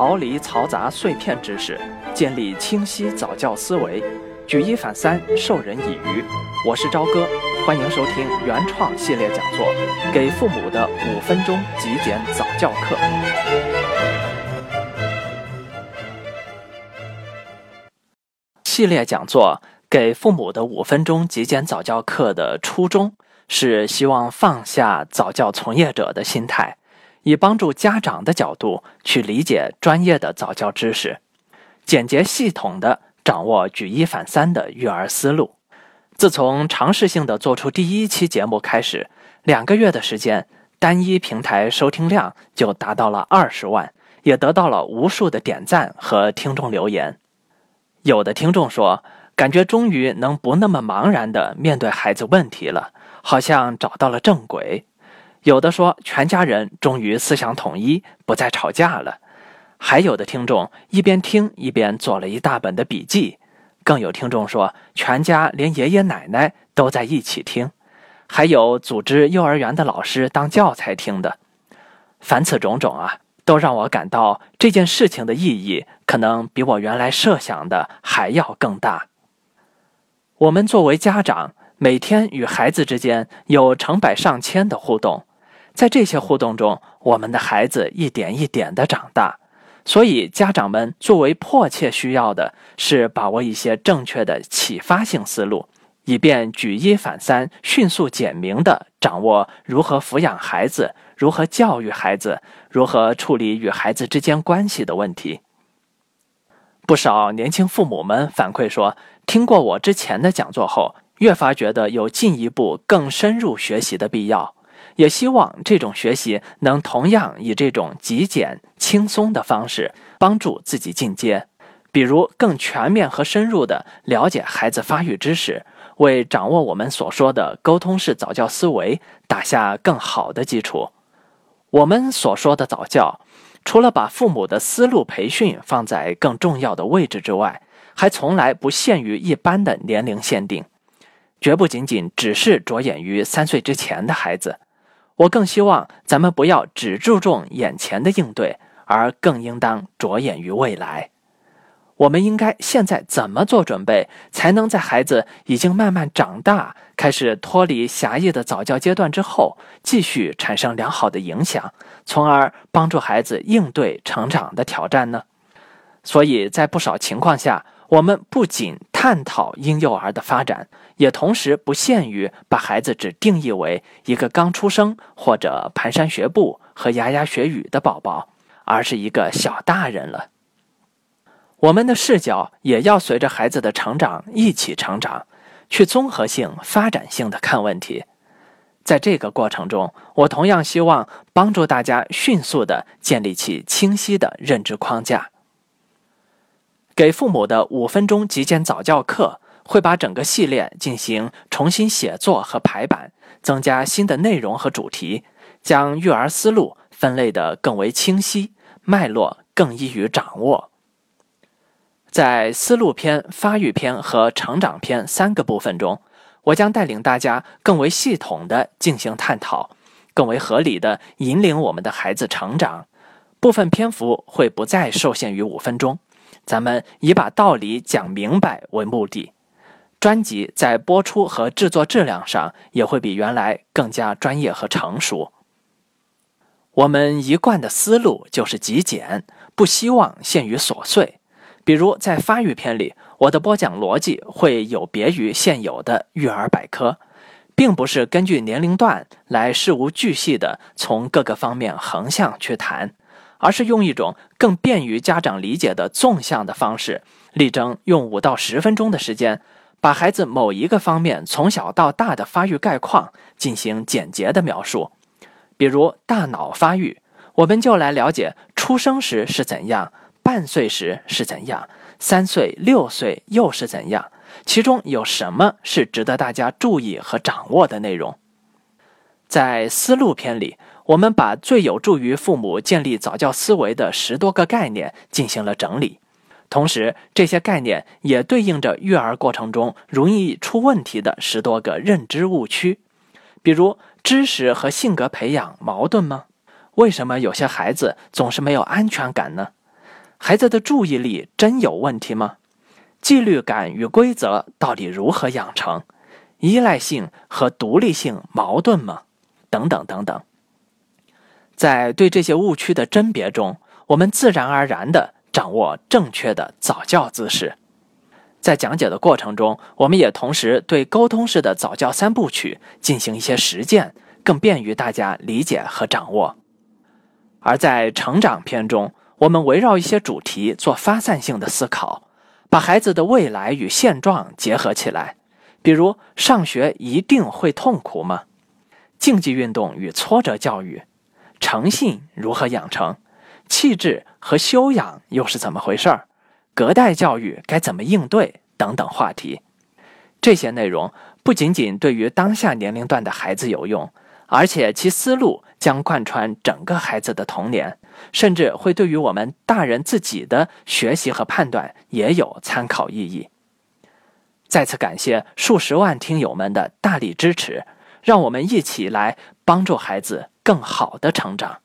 逃离嘈杂碎片知识，建立清晰早教思维，举一反三，授人以渔。我是朝哥，欢迎收听原创系列讲座《给父母的五分钟极简早教课》。系列讲座《给父母的五分钟极简早教课》的初衷是希望放下早教从业者的心态。以帮助家长的角度去理解专业的早教知识，简洁系统的掌握举一反三的育儿思路。自从尝试性的做出第一期节目开始，两个月的时间，单一平台收听量就达到了二十万，也得到了无数的点赞和听众留言。有的听众说，感觉终于能不那么茫然的面对孩子问题了，好像找到了正轨。有的说，全家人终于思想统一，不再吵架了；还有的听众一边听一边做了一大本的笔记；更有听众说，全家连爷爷奶奶都在一起听；还有组织幼儿园的老师当教材听的。凡此种种啊，都让我感到这件事情的意义，可能比我原来设想的还要更大。我们作为家长，每天与孩子之间有成百上千的互动。在这些互动中，我们的孩子一点一点的长大，所以家长们作为迫切需要的是把握一些正确的启发性思路，以便举一反三，迅速简明的掌握如何抚养孩子、如何教育孩子、如何处理与孩子之间关系的问题。不少年轻父母们反馈说，听过我之前的讲座后，越发觉得有进一步更深入学习的必要。也希望这种学习能同样以这种极简、轻松的方式帮助自己进阶，比如更全面和深入地了解孩子发育知识，为掌握我们所说的沟通式早教思维打下更好的基础。我们所说的早教，除了把父母的思路培训放在更重要的位置之外，还从来不限于一般的年龄限定，绝不仅仅只是着眼于三岁之前的孩子。我更希望咱们不要只注重眼前的应对，而更应当着眼于未来。我们应该现在怎么做准备，才能在孩子已经慢慢长大，开始脱离狭义的早教阶段之后，继续产生良好的影响，从而帮助孩子应对成长的挑战呢？所以在不少情况下，我们不仅探讨婴幼儿的发展，也同时不限于把孩子只定义为一个刚出生或者蹒跚学步和牙牙学语的宝宝，而是一个小大人了。我们的视角也要随着孩子的成长一起成长，去综合性、发展性的看问题。在这个过程中，我同样希望帮助大家迅速的建立起清晰的认知框架。给父母的五分钟极简早教课会把整个系列进行重新写作和排版，增加新的内容和主题，将育儿思路分类的更为清晰，脉络更易于掌握。在思路篇、发育篇和成长篇三个部分中，我将带领大家更为系统的进行探讨，更为合理的引领我们的孩子成长。部分篇幅会不再受限于五分钟。咱们以把道理讲明白为目的，专辑在播出和制作质量上也会比原来更加专业和成熟。我们一贯的思路就是极简，不希望限于琐碎。比如在发育篇里，我的播讲逻辑会有别于现有的育儿百科，并不是根据年龄段来事无巨细的从各个方面横向去谈。而是用一种更便于家长理解的纵向的方式，力争用五到十分钟的时间，把孩子某一个方面从小到大的发育概况进行简洁的描述。比如大脑发育，我们就来了解出生时是怎样，半岁时是怎样，三岁、六岁又是怎样，其中有什么是值得大家注意和掌握的内容。在思路篇里。我们把最有助于父母建立早教思维的十多个概念进行了整理，同时这些概念也对应着育儿过程中容易出问题的十多个认知误区。比如，知识和性格培养矛盾吗？为什么有些孩子总是没有安全感呢？孩子的注意力真有问题吗？纪律感与规则到底如何养成？依赖性和独立性矛盾吗？等等等等。在对这些误区的甄别中，我们自然而然地掌握正确的早教姿势。在讲解的过程中，我们也同时对沟通式的早教三部曲进行一些实践，更便于大家理解和掌握。而在成长篇中，我们围绕一些主题做发散性的思考，把孩子的未来与现状结合起来，比如上学一定会痛苦吗？竞技运动与挫折教育，诚信如何养成？气质和修养又是怎么回事儿？隔代教育该怎么应对？等等话题，这些内容不仅仅对于当下年龄段的孩子有用，而且其思路将贯穿整个孩子的童年，甚至会对于我们大人自己的学习和判断也有参考意义。再次感谢数十万听友们的大力支持，让我们一起来帮助孩子更好的成长。